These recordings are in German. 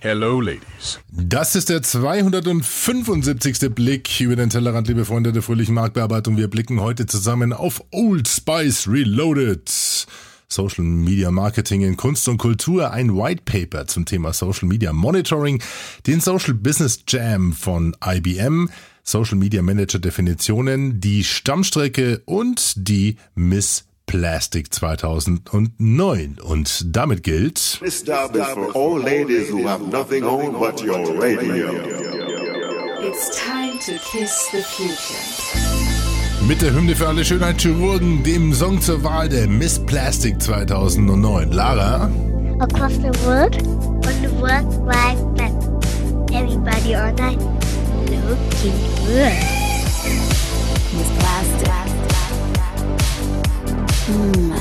Hello, Ladies. Das ist der 275. Blick über den Tellerrand, liebe Freunde der fröhlichen Marktbearbeitung. Wir blicken heute zusammen auf Old Spice Reloaded. Social Media Marketing in Kunst und Kultur, ein White Paper zum Thema Social Media Monitoring, den Social Business Jam von IBM, Social Media Manager Definitionen, die Stammstrecke und die Miss Plastic 2009. Und damit gilt. This dub is for all ladies who have nothing on but your radio. It's time to kiss the future. Mit der Hymne für alle Schönheitschirurgen, dem Song zur Wahl der Miss Plastic 2009. Lara. across the world on the World Wide Web. Everybody online looking good. Miss Plastic. Mm,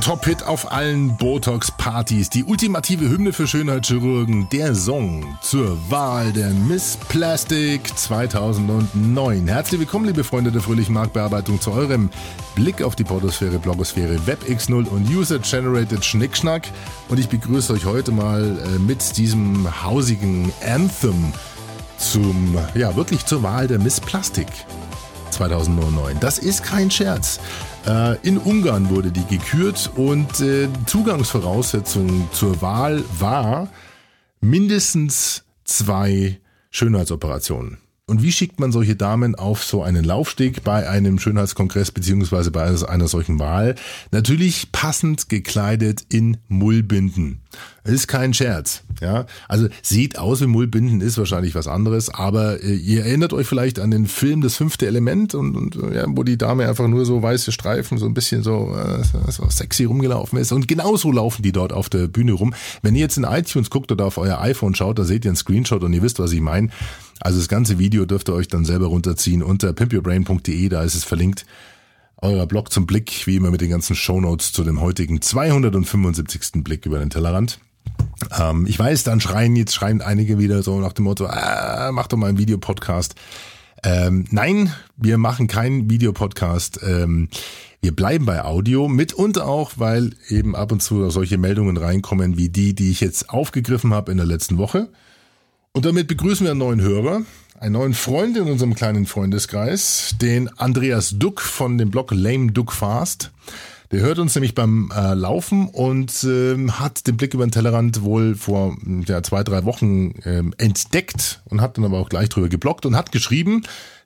Top-Hit auf allen Botox-Partys, die ultimative Hymne für Schönheitschirurgen, der Song zur Wahl der Miss Plastic 2009. Herzlich willkommen, liebe Freunde der fröhlichen Marktbearbeitung, zu eurem Blick auf die Portosphäre, Blogosphäre, WebX0 und User-Generated Schnickschnack. Und ich begrüße euch heute mal äh, mit diesem hausigen Anthem zum, ja, wirklich zur Wahl der Miss Plastic 2009. Das ist kein Scherz. Äh, in Ungarn wurde die gekürt und äh, Zugangsvoraussetzung zur Wahl war mindestens zwei Schönheitsoperationen. Und wie schickt man solche Damen auf so einen Laufsteg bei einem Schönheitskongress beziehungsweise bei einer solchen Wahl? Natürlich passend gekleidet in Mullbinden. Ist kein Scherz. Ja, also sieht aus wie Mullbinden, ist wahrscheinlich was anderes, aber äh, ihr erinnert euch vielleicht an den Film Das fünfte Element und, und äh, ja, wo die Dame einfach nur so weiße Streifen, so ein bisschen so, äh, so sexy rumgelaufen ist. Und genauso laufen die dort auf der Bühne rum. Wenn ihr jetzt in iTunes guckt oder auf euer iPhone schaut, da seht ihr einen Screenshot und ihr wisst, was ich meine. Also das ganze Video dürft ihr euch dann selber runterziehen unter pimpyourbrain.de, da ist es verlinkt. Euer Blog zum Blick, wie immer mit den ganzen Shownotes zu dem heutigen 275. Blick über den Tellerrand. Ähm, ich weiß, dann schreien jetzt schreien einige wieder so nach dem Motto, ah, mach doch mal einen Videopodcast. Ähm, nein, wir machen keinen Videopodcast. Ähm, wir bleiben bei Audio, mitunter auch, weil eben ab und zu solche Meldungen reinkommen wie die, die ich jetzt aufgegriffen habe in der letzten Woche. Und damit begrüßen wir einen neuen Hörer, einen neuen Freund in unserem kleinen Freundeskreis, den Andreas Duck von dem Blog Lame Duck Fast. Der hört uns nämlich beim äh, Laufen und ähm, hat den Blick über den Tellerrand wohl vor ja, zwei, drei Wochen ähm, entdeckt und hat dann aber auch gleich drüber geblockt und hat geschrieben,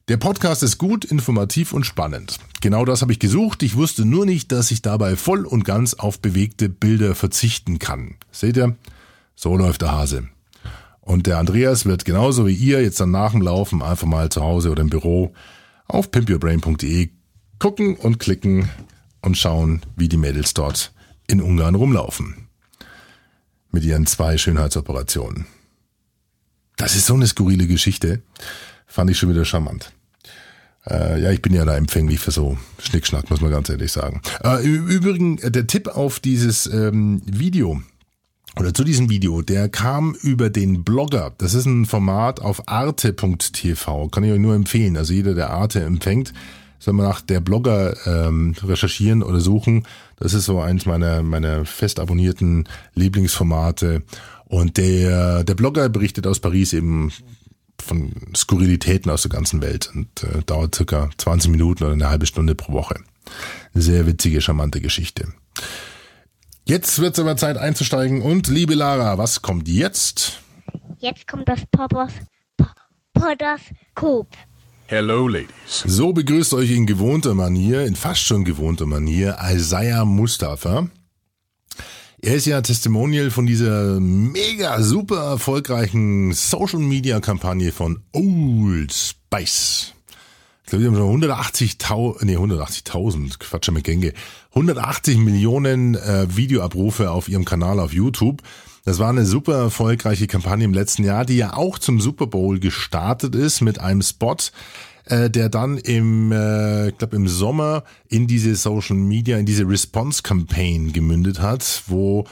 der Podcast ist gut, informativ und spannend. Genau das habe ich gesucht. Ich wusste nur nicht, dass ich dabei voll und ganz auf bewegte Bilder verzichten kann. Seht ihr? So läuft der Hase. Und der Andreas wird genauso wie ihr jetzt dann nach dem Laufen einfach mal zu Hause oder im Büro auf pimpyourbrain.de gucken und klicken und schauen, wie die Mädels dort in Ungarn rumlaufen. Mit ihren zwei Schönheitsoperationen. Das ist so eine skurrile Geschichte. Fand ich schon wieder charmant. Äh, ja, ich bin ja da empfänglich für so Schnickschnack, muss man ganz ehrlich sagen. Äh, Im Übrigen, äh, der Tipp auf dieses ähm, Video, oder zu diesem Video, der kam über den Blogger. Das ist ein Format auf arte.tv. Kann ich euch nur empfehlen. Also jeder, der Arte empfängt, soll mal nach der Blogger ähm, recherchieren oder suchen. Das ist so eins meiner, meiner fest abonnierten Lieblingsformate. Und der, der Blogger berichtet aus Paris eben von Skurrilitäten aus der ganzen Welt und äh, dauert circa 20 Minuten oder eine halbe Stunde pro Woche. Sehr witzige, charmante Geschichte. Jetzt wird es aber Zeit einzusteigen und liebe Lara, was kommt jetzt? Jetzt kommt das Poppers Podoskop. Hello, Ladies. So begrüßt euch in gewohnter Manier, in fast schon gewohnter Manier, Isaiah Mustafa. Er ist ja Testimonial von dieser mega super erfolgreichen Social Media Kampagne von Old Spice. Ich glaube, die haben schon 180.000, nee, 180.000, Quatsch mit Gänge, 180 Millionen äh, Videoabrufe auf ihrem Kanal auf YouTube. Das war eine super erfolgreiche Kampagne im letzten Jahr, die ja auch zum Super Bowl gestartet ist mit einem Spot, äh, der dann im, äh, ich glaube im Sommer in diese Social Media, in diese Response Campaign gemündet hat, wo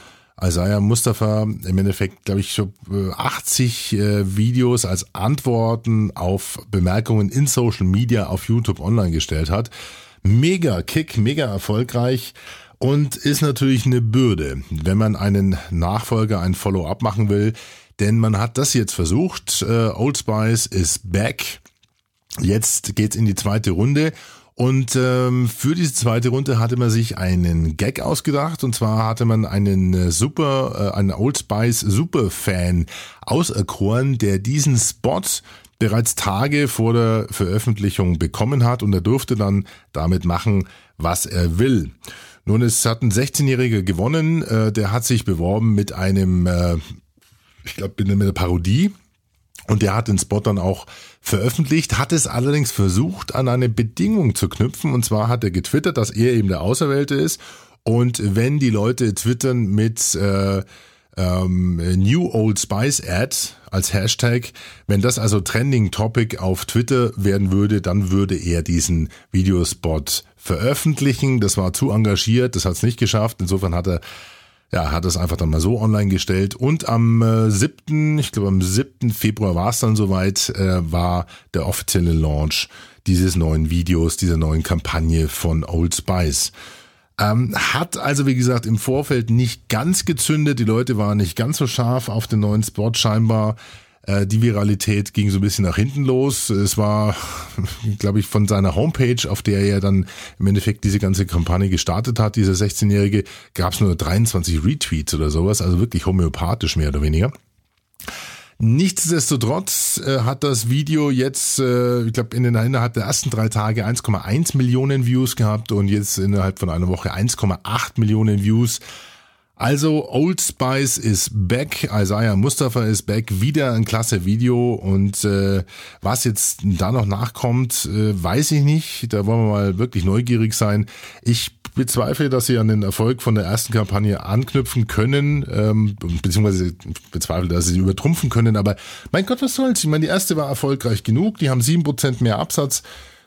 Isaiah Mustafa im Endeffekt, glaube ich, so 80 äh, Videos als Antworten auf Bemerkungen in Social Media auf YouTube online gestellt hat. Mega Kick, mega erfolgreich und ist natürlich eine Bürde, wenn man einen Nachfolger, ein Follow-up machen will. Denn man hat das jetzt versucht. Äh, Old Spice ist back. Jetzt geht's in die zweite Runde. Und ähm, für diese zweite Runde hatte man sich einen Gag ausgedacht. Und zwar hatte man einen äh, super, äh, einen Old Spice Superfan auserkoren, der diesen Spot bereits Tage vor der Veröffentlichung bekommen hat und er durfte dann damit machen, was er will. Nun, es hat ein 16-Jähriger gewonnen, äh, der hat sich beworben mit einem, äh, ich glaube, mit einer Parodie. Und der hat den Spot dann auch veröffentlicht, hat es allerdings versucht, an eine Bedingung zu knüpfen. Und zwar hat er getwittert, dass er eben der Auserwählte ist. Und wenn die Leute twittern mit äh, ähm, New Old Spice Ad als Hashtag. Wenn das also Trending Topic auf Twitter werden würde, dann würde er diesen Videospot veröffentlichen. Das war zu engagiert, das hat es nicht geschafft. Insofern hat er ja, hat es einfach dann mal so online gestellt. Und am äh, 7., ich glaube am 7. Februar war es dann soweit, äh, war der offizielle Launch dieses neuen Videos, dieser neuen Kampagne von Old Spice. Ähm, hat also, wie gesagt, im Vorfeld nicht ganz gezündet. Die Leute waren nicht ganz so scharf auf den neuen Spot scheinbar. Äh, die Viralität ging so ein bisschen nach hinten los. Es war, glaube ich, von seiner Homepage, auf der er dann im Endeffekt diese ganze Kampagne gestartet hat, dieser 16-Jährige, gab es nur 23 Retweets oder sowas, also wirklich homöopathisch mehr oder weniger. Nichtsdestotrotz äh, hat das Video jetzt, äh, ich glaube, in den, innerhalb der ersten drei Tage 1,1 Millionen Views gehabt und jetzt innerhalb von einer Woche 1,8 Millionen Views. Also Old Spice ist back, Isaiah Mustafa ist back, wieder ein klasse Video und äh, was jetzt da noch nachkommt, äh, weiß ich nicht. Da wollen wir mal wirklich neugierig sein. Ich bezweifle, dass sie an den Erfolg von der ersten Kampagne anknüpfen können, ähm, beziehungsweise bezweifle, dass sie übertrumpfen können. Aber mein Gott, was soll's? Ich meine, die erste war erfolgreich genug. Die haben sieben Prozent mehr Absatz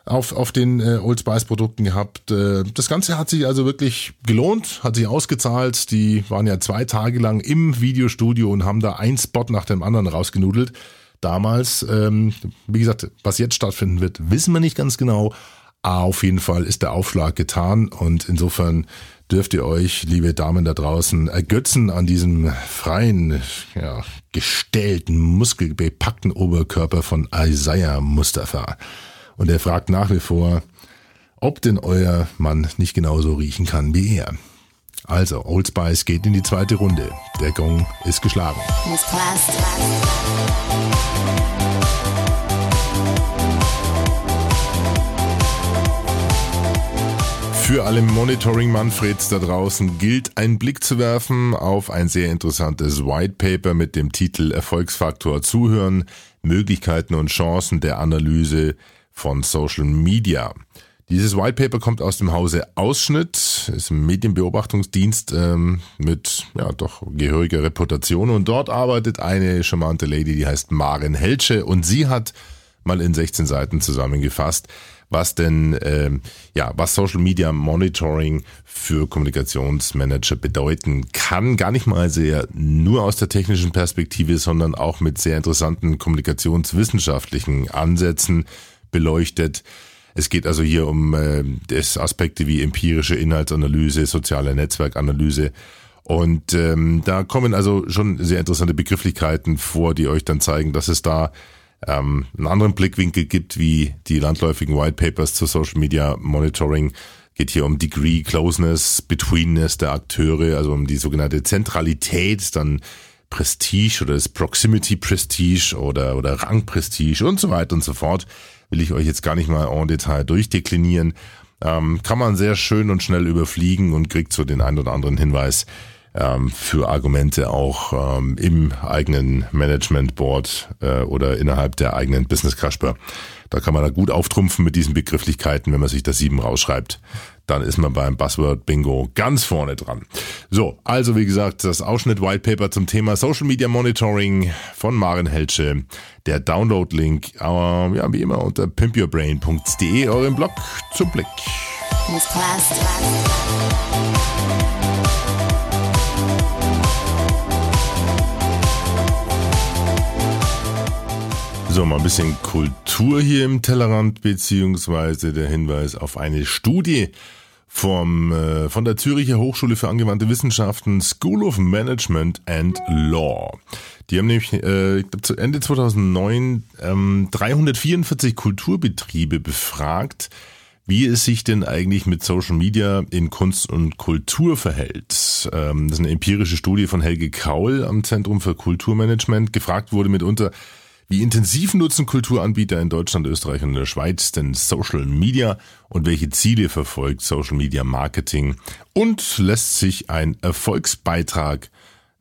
auf, auf den äh, Old Spice Produkten gehabt. Äh, das Ganze hat sich also wirklich gelohnt, hat sich ausgezahlt. Die waren ja zwei Tage lang im Videostudio und haben da ein Spot nach dem anderen rausgenudelt. Damals, ähm, wie gesagt, was jetzt stattfinden wird, wissen wir nicht ganz genau. Auf jeden Fall ist der Aufschlag getan und insofern dürft ihr euch, liebe Damen da draußen, ergötzen an diesem freien, ja, gestellten, muskelbepackten Oberkörper von Isaiah Mustafa. Und er fragt nach wie vor, ob denn euer Mann nicht genauso riechen kann wie er. Also, Old Spice geht in die zweite Runde. Der Gong ist geschlagen. Für alle Monitoring-Manfreds da draußen gilt ein Blick zu werfen auf ein sehr interessantes White Paper mit dem Titel Erfolgsfaktor Zuhören, Möglichkeiten und Chancen der Analyse von Social Media. Dieses White Paper kommt aus dem Hause Ausschnitt, ist ein Medienbeobachtungsdienst ähm, mit ja doch gehöriger Reputation und dort arbeitet eine charmante Lady, die heißt Maren Helsche und sie hat mal in 16 Seiten zusammengefasst, was denn ähm, ja was Social Media Monitoring für Kommunikationsmanager bedeuten kann. Gar nicht mal sehr nur aus der technischen Perspektive, sondern auch mit sehr interessanten kommunikationswissenschaftlichen Ansätzen beleuchtet. Es geht also hier um äh, das Aspekte wie empirische Inhaltsanalyse, soziale Netzwerkanalyse. Und ähm, da kommen also schon sehr interessante Begrifflichkeiten vor, die euch dann zeigen, dass es da ähm, einen anderen Blickwinkel gibt, wie die landläufigen White Papers zu Social Media Monitoring. Geht hier um Degree, Closeness, Betweenness der Akteure, also um die sogenannte Zentralität, dann Prestige oder das Proximity Prestige oder, oder Rang Prestige und so weiter und so fort. Will ich euch jetzt gar nicht mal en Detail durchdeklinieren. Ähm, kann man sehr schön und schnell überfliegen und kriegt so den ein oder anderen Hinweis, ähm, für Argumente auch ähm, im eigenen Management Board äh, oder innerhalb der eigenen Business Casper. Da kann man da gut auftrumpfen mit diesen Begrifflichkeiten, wenn man sich das sieben rausschreibt. Dann ist man beim Buzzword Bingo ganz vorne dran. So, also wie gesagt, das Ausschnitt White Paper zum Thema Social Media Monitoring von Maren Helsche. Der Download-Link, aber ja, wie immer unter pimpyourbrain.de, eurem Blog zum Blick. Miss Plastic. So, mal ein bisschen Kultur hier im Tellerrand, beziehungsweise der Hinweis auf eine Studie vom, äh, von der Züricher Hochschule für angewandte Wissenschaften School of Management and Law. Die haben nämlich äh, zu Ende 2009 ähm, 344 Kulturbetriebe befragt, wie es sich denn eigentlich mit Social Media in Kunst und Kultur verhält. Ähm, das ist eine empirische Studie von Helge Kaul am Zentrum für Kulturmanagement. Gefragt wurde mitunter, wie intensiv nutzen Kulturanbieter in Deutschland, Österreich und der Schweiz denn Social Media und welche Ziele verfolgt Social Media Marketing und lässt sich ein Erfolgsbeitrag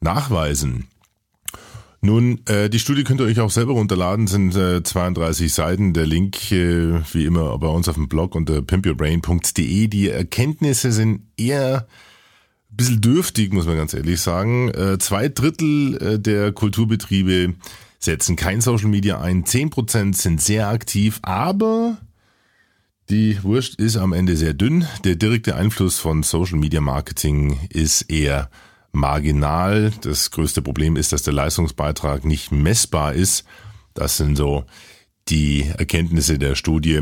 nachweisen? Nun, äh, die Studie könnt ihr euch auch selber runterladen, sind äh, 32 Seiten. Der Link, äh, wie immer, bei uns auf dem Blog unter pimpyourbrain.de. Die Erkenntnisse sind eher ein bisschen dürftig, muss man ganz ehrlich sagen. Äh, zwei Drittel äh, der Kulturbetriebe setzen kein Social Media ein, 10% sind sehr aktiv, aber die Wurst ist am Ende sehr dünn. Der direkte Einfluss von Social Media Marketing ist eher marginal. Das größte Problem ist, dass der Leistungsbeitrag nicht messbar ist. Das sind so die Erkenntnisse der Studie.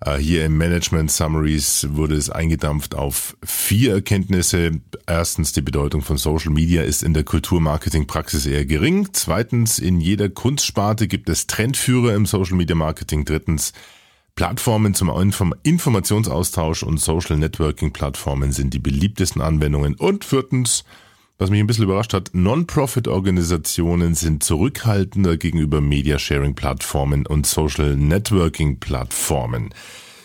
Äh, hier im Management Summaries wurde es eingedampft auf vier Erkenntnisse. Erstens, die Bedeutung von Social Media ist in der Kulturmarketing-Praxis eher gering. Zweitens, in jeder Kunstsparte gibt es Trendführer im Social Media Marketing. Drittens, Plattformen zum Informationsaustausch und Social Networking Plattformen sind die beliebtesten Anwendungen. Und viertens, was mich ein bisschen überrascht hat, Non-Profit-Organisationen sind zurückhaltender gegenüber Media-Sharing-Plattformen und Social-Networking-Plattformen.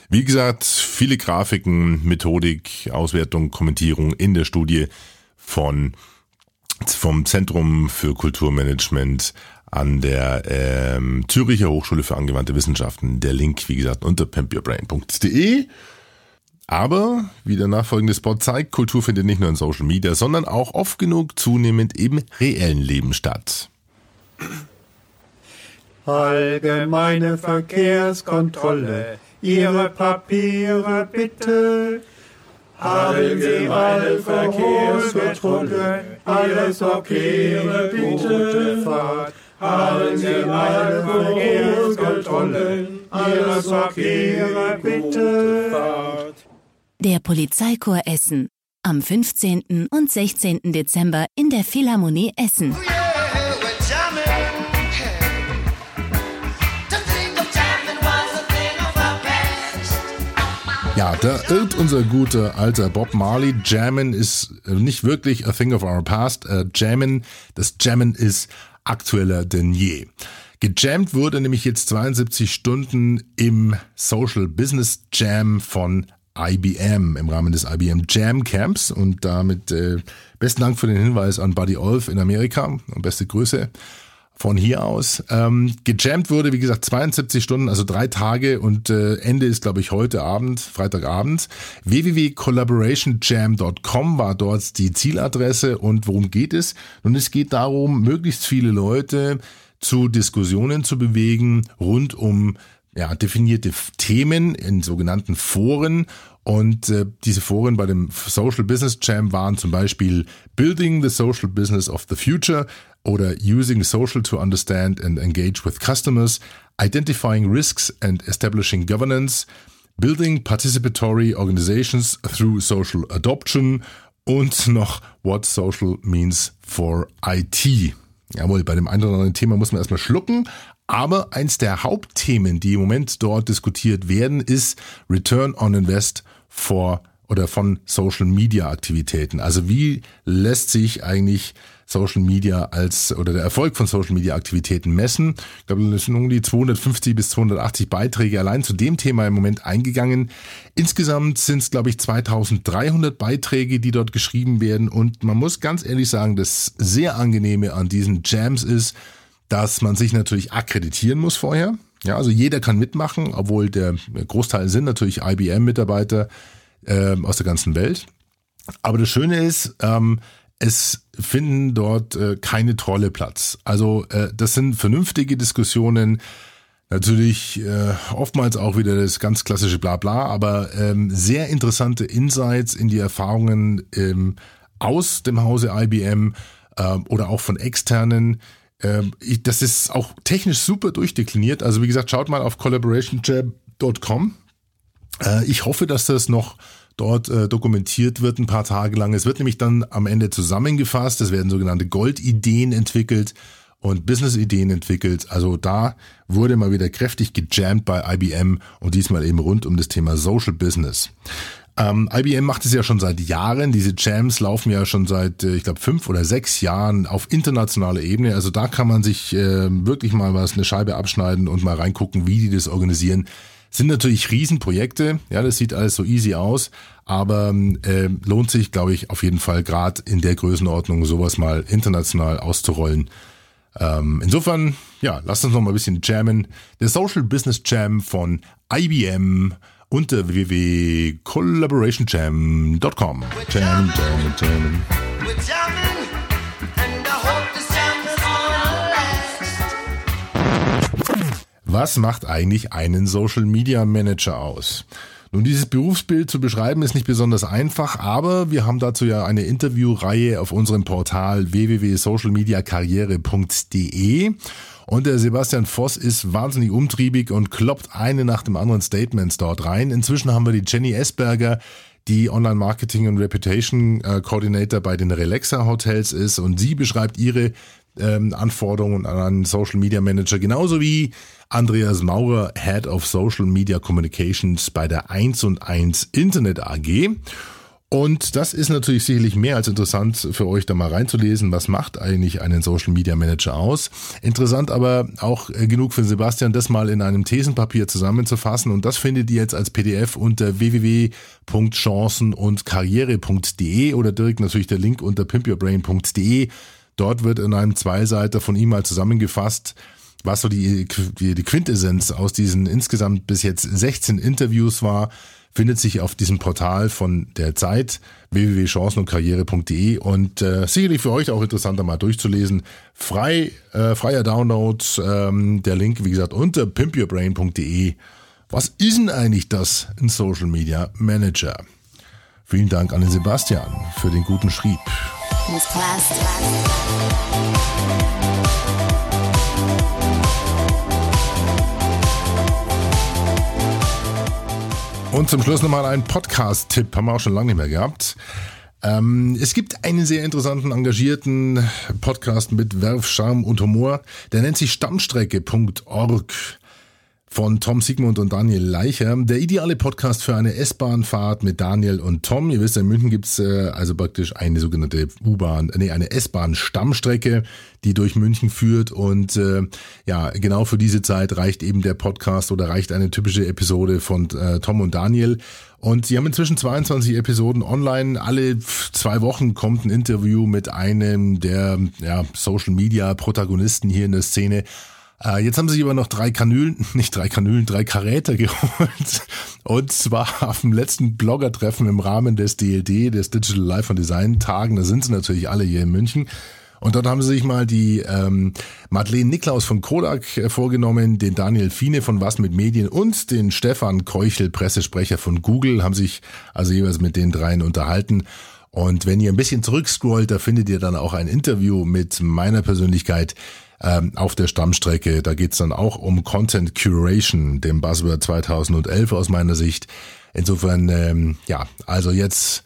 Wie gesagt, viele Grafiken, Methodik, Auswertung, Kommentierung in der Studie von vom Zentrum für Kulturmanagement an der ähm, Züricher Hochschule für angewandte Wissenschaften. Der Link, wie gesagt, unter pimpyourbrain.de. Aber, wie der nachfolgende Spot zeigt, Kultur findet nicht nur in Social Media, sondern auch oft genug zunehmend im reellen Leben statt. Allgemeine Verkehrskontrolle, Ihre Papiere bitte. Allgemeine Verkehrskontrolle, Ihre Papiere bitte. Fahrt. Allgemeine Verkehrskontrolle, Ihre Papiere bitte. Fahrt. Der Polizeichor Essen. Am 15. und 16. Dezember in der Philharmonie Essen. Ja, da irrt unser guter alter Bob Marley. Jammin ist nicht wirklich a thing of our past. Äh, Jammin, das Jammin ist aktueller denn je. Gejammt wurde nämlich jetzt 72 Stunden im Social Business Jam von IBM im Rahmen des IBM Jam Camps und damit äh, besten Dank für den Hinweis an Buddy Olf in Amerika und beste Grüße von hier aus. Ähm, gejammt wurde, wie gesagt, 72 Stunden, also drei Tage und äh, Ende ist, glaube ich, heute Abend, Freitagabend. www.collaborationjam.com war dort die Zieladresse und worum geht es? Nun, es geht darum, möglichst viele Leute zu Diskussionen zu bewegen rund um ja, definierte Themen in sogenannten Foren. Und äh, diese Foren bei dem Social Business Jam waren zum Beispiel Building the Social Business of the Future oder Using Social to Understand and Engage with Customers, Identifying Risks and Establishing Governance, Building Participatory Organizations through Social Adoption und noch What Social Means for IT. Jawohl, bei dem einen oder anderen Thema muss man erstmal schlucken, aber eins der Hauptthemen, die im Moment dort diskutiert werden, ist Return on Invest for oder von Social Media Aktivitäten. Also wie lässt sich eigentlich Social Media als oder der Erfolg von Social Media Aktivitäten messen? Ich glaube, es sind um die 250 bis 280 Beiträge allein zu dem Thema im Moment eingegangen. Insgesamt sind es, glaube ich, 2300 Beiträge, die dort geschrieben werden. Und man muss ganz ehrlich sagen, das sehr angenehme an diesen Jams ist, dass man sich natürlich akkreditieren muss vorher. Ja, also jeder kann mitmachen, obwohl der Großteil sind natürlich IBM-Mitarbeiter, ähm, aus der ganzen Welt. Aber das Schöne ist, ähm, es finden dort äh, keine Trolle Platz. Also äh, das sind vernünftige Diskussionen, natürlich äh, oftmals auch wieder das ganz klassische Blabla, aber ähm, sehr interessante Insights in die Erfahrungen ähm, aus dem Hause IBM ähm, oder auch von externen. Ähm, das ist auch technisch super durchdekliniert. Also wie gesagt, schaut mal auf collaborationjab.com. Äh, ich hoffe, dass das noch dort äh, dokumentiert wird ein paar Tage lang. Es wird nämlich dann am Ende zusammengefasst. Es werden sogenannte Goldideen entwickelt und Business-Ideen entwickelt. Also da wurde mal wieder kräftig gejammt bei IBM und diesmal eben rund um das Thema Social Business. Ähm, IBM macht es ja schon seit Jahren. Diese Jams laufen ja schon seit, äh, ich glaube, fünf oder sechs Jahren auf internationaler Ebene. Also da kann man sich äh, wirklich mal was, eine Scheibe abschneiden und mal reingucken, wie die das organisieren. Sind natürlich Riesenprojekte, ja, das sieht alles so easy aus, aber äh, lohnt sich, glaube ich, auf jeden Fall gerade in der Größenordnung sowas mal international auszurollen. Ähm, insofern, ja, lasst uns noch mal ein bisschen jammen. Der Social Business Jam von IBM unter www.collaborationjam.com. Jam, jam, jam. Was macht eigentlich einen Social Media Manager aus? Nun, dieses Berufsbild zu beschreiben ist nicht besonders einfach, aber wir haben dazu ja eine Interviewreihe auf unserem Portal www.socialmediakarriere.de und der Sebastian Voss ist wahnsinnig umtriebig und kloppt eine nach dem anderen Statements dort rein. Inzwischen haben wir die Jenny Esberger, die Online Marketing und Reputation äh, Coordinator bei den Relaxa Hotels ist und sie beschreibt ihre ähm, Anforderungen an einen Social Media Manager, genauso wie Andreas Maurer, Head of Social Media Communications bei der 1 und 1 Internet AG. Und das ist natürlich sicherlich mehr als interessant für euch da mal reinzulesen. Was macht eigentlich einen Social Media Manager aus? Interessant aber auch äh, genug für Sebastian, das mal in einem Thesenpapier zusammenzufassen. Und das findet ihr jetzt als PDF unter www.chancen-und-karriere.de oder direkt natürlich der Link unter pimpyourbrain.de. Dort wird in einem Zweiseiter von ihm mal zusammengefasst, was so die, die, die Quintessenz aus diesen insgesamt bis jetzt 16 Interviews war, findet sich auf diesem Portal von der Zeit www.chancenundkarriere.de und äh, sicherlich für euch auch interessanter mal durchzulesen. Frei, äh, freier Download, ähm, der Link wie gesagt unter pimpyourbrain.de. Was ist denn eigentlich das, ein Social Media Manager? Vielen Dank an den Sebastian für den guten Schrieb. Miss Plastic. Und zum Schluss nochmal ein Podcast-Tipp, haben wir auch schon lange nicht mehr gehabt. Ähm, es gibt einen sehr interessanten, engagierten Podcast mit Werf, Charme und Humor. Der nennt sich Stammstrecke.org von Tom Sigmund und Daniel Leicher. Der ideale Podcast für eine S-Bahn-Fahrt mit Daniel und Tom. Ihr wisst, in München gibt's äh, also praktisch eine sogenannte U-Bahn, nee, eine S-Bahn-Stammstrecke, die durch München führt. Und äh, ja, genau für diese Zeit reicht eben der Podcast oder reicht eine typische Episode von äh, Tom und Daniel. Und sie haben inzwischen 22 Episoden online. Alle zwei Wochen kommt ein Interview mit einem der ja, Social Media Protagonisten hier in der Szene. Äh, jetzt haben sie sich aber noch drei Kanülen, nicht drei Kanülen, drei Karäter geholt. Und zwar auf dem letzten Blogger-Treffen im Rahmen des DLD, des Digital Life and Design Tagen. Da sind sie natürlich alle hier in München. Und dort haben sie sich mal die ähm, Madeleine Niklaus von Kodak äh, vorgenommen, den Daniel Fiene von Was mit Medien und den Stefan Keuchel, Pressesprecher von Google, haben sich also jeweils mit den dreien unterhalten. Und wenn ihr ein bisschen zurückscrollt, da findet ihr dann auch ein Interview mit meiner Persönlichkeit ähm, auf der Stammstrecke. Da geht's dann auch um Content Curation, dem Buzzword 2011 aus meiner Sicht. Insofern, ähm, ja, also jetzt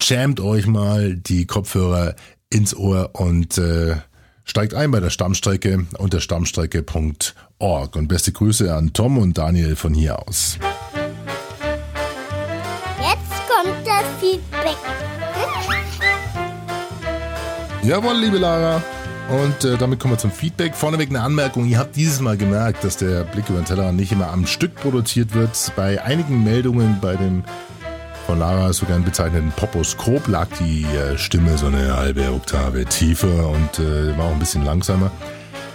jammt euch mal die Kopfhörer ins Ohr und äh, steigt ein bei der Stammstrecke unter stammstrecke.org. Und beste Grüße an Tom und Daniel von hier aus. Jetzt kommt das Feedback. Jawohl, liebe Lara. Und äh, damit kommen wir zum Feedback. Vorneweg eine Anmerkung. Ihr habt dieses Mal gemerkt, dass der Blick über den Tellerrand nicht immer am Stück produziert wird. Bei einigen Meldungen bei dem von Lara so gern bezeichneten Poposkop lag die äh, Stimme so eine halbe Oktave tiefer und äh, war auch ein bisschen langsamer.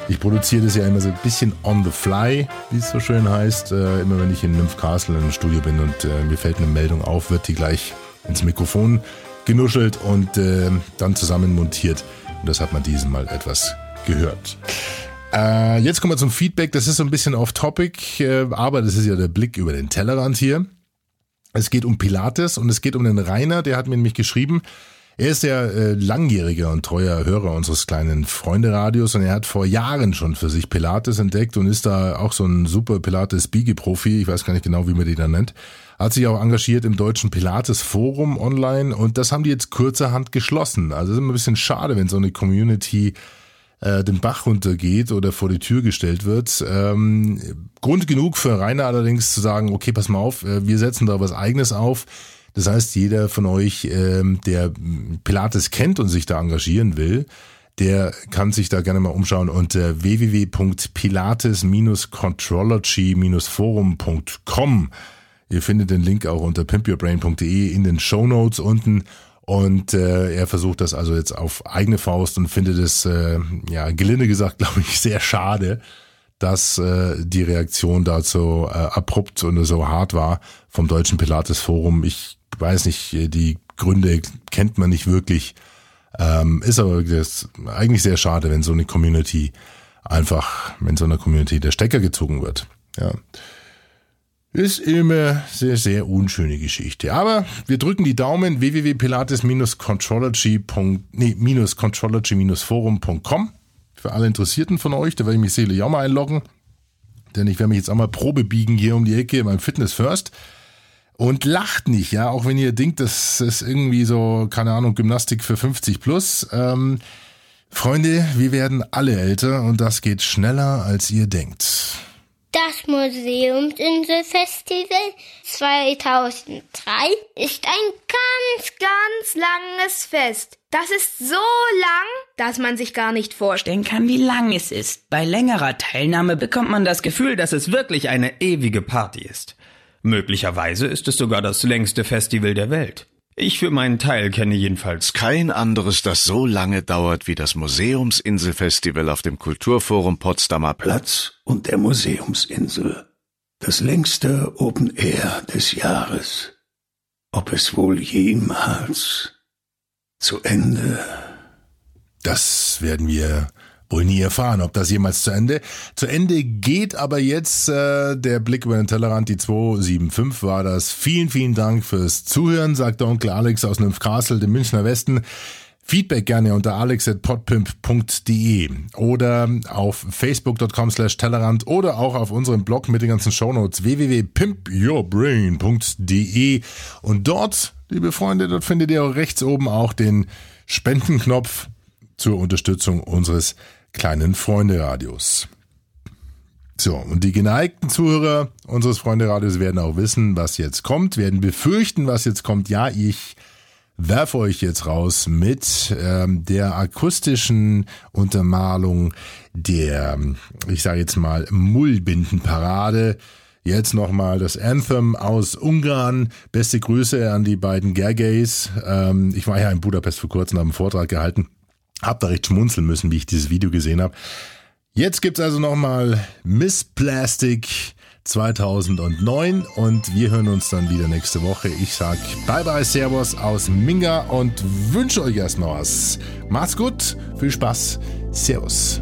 Ich produziere das ja immer so ein bisschen on the fly, wie es so schön heißt. Äh, immer wenn ich in Nymph Castle im Studio bin und äh, mir fällt eine Meldung auf, wird die gleich ins Mikrofon genuschelt und äh, dann zusammen montiert. Und das hat man diesen Mal etwas gehört. Äh, jetzt kommen wir zum Feedback. Das ist so ein bisschen off-topic, äh, aber das ist ja der Blick über den Tellerrand hier. Es geht um Pilates und es geht um den Rainer, der hat mir nämlich geschrieben, er ist ja äh, langjähriger und treuer Hörer unseres kleinen Freunde-Radios und er hat vor Jahren schon für sich Pilates entdeckt und ist da auch so ein super Pilates-Biege-Profi, ich weiß gar nicht genau, wie man die da nennt. Hat sich auch engagiert im deutschen Pilates-Forum online und das haben die jetzt kurzerhand geschlossen. Also ist immer ein bisschen schade, wenn so eine Community äh, den Bach runtergeht oder vor die Tür gestellt wird. Ähm, Grund genug für Rainer allerdings zu sagen, okay, pass mal auf, äh, wir setzen da was eigenes auf. Das heißt, jeder von euch, ähm, der Pilates kennt und sich da engagieren will, der kann sich da gerne mal umschauen unter www.pilates-contrology-forum.com. Ihr findet den Link auch unter pimpyourbrain.de in den Show Notes unten. Und äh, er versucht das also jetzt auf eigene Faust und findet es, äh, ja, gelinde gesagt, glaube ich, sehr schade, dass äh, die Reaktion dazu äh, abrupt und so hart war vom Deutschen Pilates Forum. Ich weiß nicht, die Gründe kennt man nicht wirklich. Ähm, ist aber das eigentlich sehr schade, wenn so eine Community einfach, wenn so einer Community der Stecker gezogen wird. Ja. Ist immer sehr, sehr unschöne Geschichte. Aber wir drücken die Daumen www.pilates-contrology nee, contrology-forum.com für alle Interessierten von euch. Da werde ich mich sicherlich auch mal einloggen. Denn ich werde mich jetzt auch mal Probe biegen hier um die Ecke beim Fitness First. Und lacht nicht, ja, auch wenn ihr denkt, das ist irgendwie so, keine Ahnung, Gymnastik für 50 plus. Ähm, Freunde, wir werden alle älter und das geht schneller, als ihr denkt. Das Museumsinselfestival 2003 ist ein ganz, ganz langes Fest. Das ist so lang, dass man sich gar nicht vorstellen kann, wie lang es ist. Bei längerer Teilnahme bekommt man das Gefühl, dass es wirklich eine ewige Party ist. Möglicherweise ist es sogar das längste Festival der Welt. Ich für meinen Teil kenne jedenfalls kein anderes, das so lange dauert wie das Museumsinselfestival auf dem Kulturforum Potsdamer Platz und der Museumsinsel. Das längste Open Air des Jahres. Ob es wohl jemals zu Ende? Das werden wir wohl nie erfahren, ob das jemals zu Ende. Zu Ende geht aber jetzt äh, der Blick über den Tellerrand, die 275 war das. Vielen, vielen Dank fürs Zuhören, sagt der Onkel Alex aus Nymph Castle, dem Münchner Westen. Feedback gerne unter alex.podpimp.de oder auf facebook.com slash Tellerrand oder auch auf unserem Blog mit den ganzen Shownotes www.pimpyourbrain.de und dort, liebe Freunde, dort findet ihr auch rechts oben auch den Spendenknopf zur Unterstützung unseres kleinen Freunde-Radios. So, und die geneigten Zuhörer unseres Freunde-Radios werden auch wissen, was jetzt kommt, werden befürchten, was jetzt kommt. Ja, ich werfe euch jetzt raus mit ähm, der akustischen Untermalung der, ich sage jetzt mal, Mullbindenparade. Jetzt nochmal das Anthem aus Ungarn. Beste Grüße an die beiden Gergays. Ähm, ich war ja in Budapest vor kurzem, habe einen Vortrag gehalten. Hab da recht schmunzeln müssen, wie ich dieses Video gesehen habe. Jetzt gibt's also nochmal Miss Plastic 2009 und wir hören uns dann wieder nächste Woche. Ich sag bye bye Servus aus Minga und wünsche euch erstmal was. Macht's gut, viel Spaß, Servus.